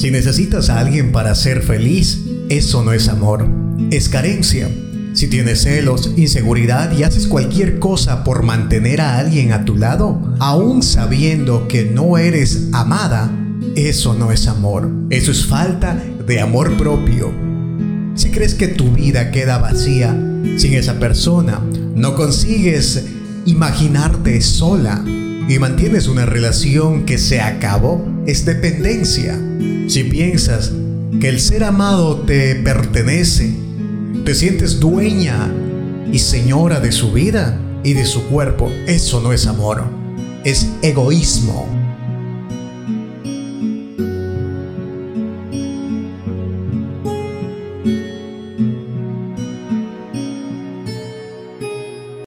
Si necesitas a alguien para ser feliz, eso no es amor, es carencia. Si tienes celos, inseguridad y haces cualquier cosa por mantener a alguien a tu lado, aún sabiendo que no eres amada, eso no es amor. Eso es falta de amor propio. Si crees que tu vida queda vacía sin esa persona, no consigues imaginarte sola y mantienes una relación que se acabó, es dependencia. Si piensas que el ser amado te pertenece, te sientes dueña y señora de su vida y de su cuerpo, eso no es amor, es egoísmo.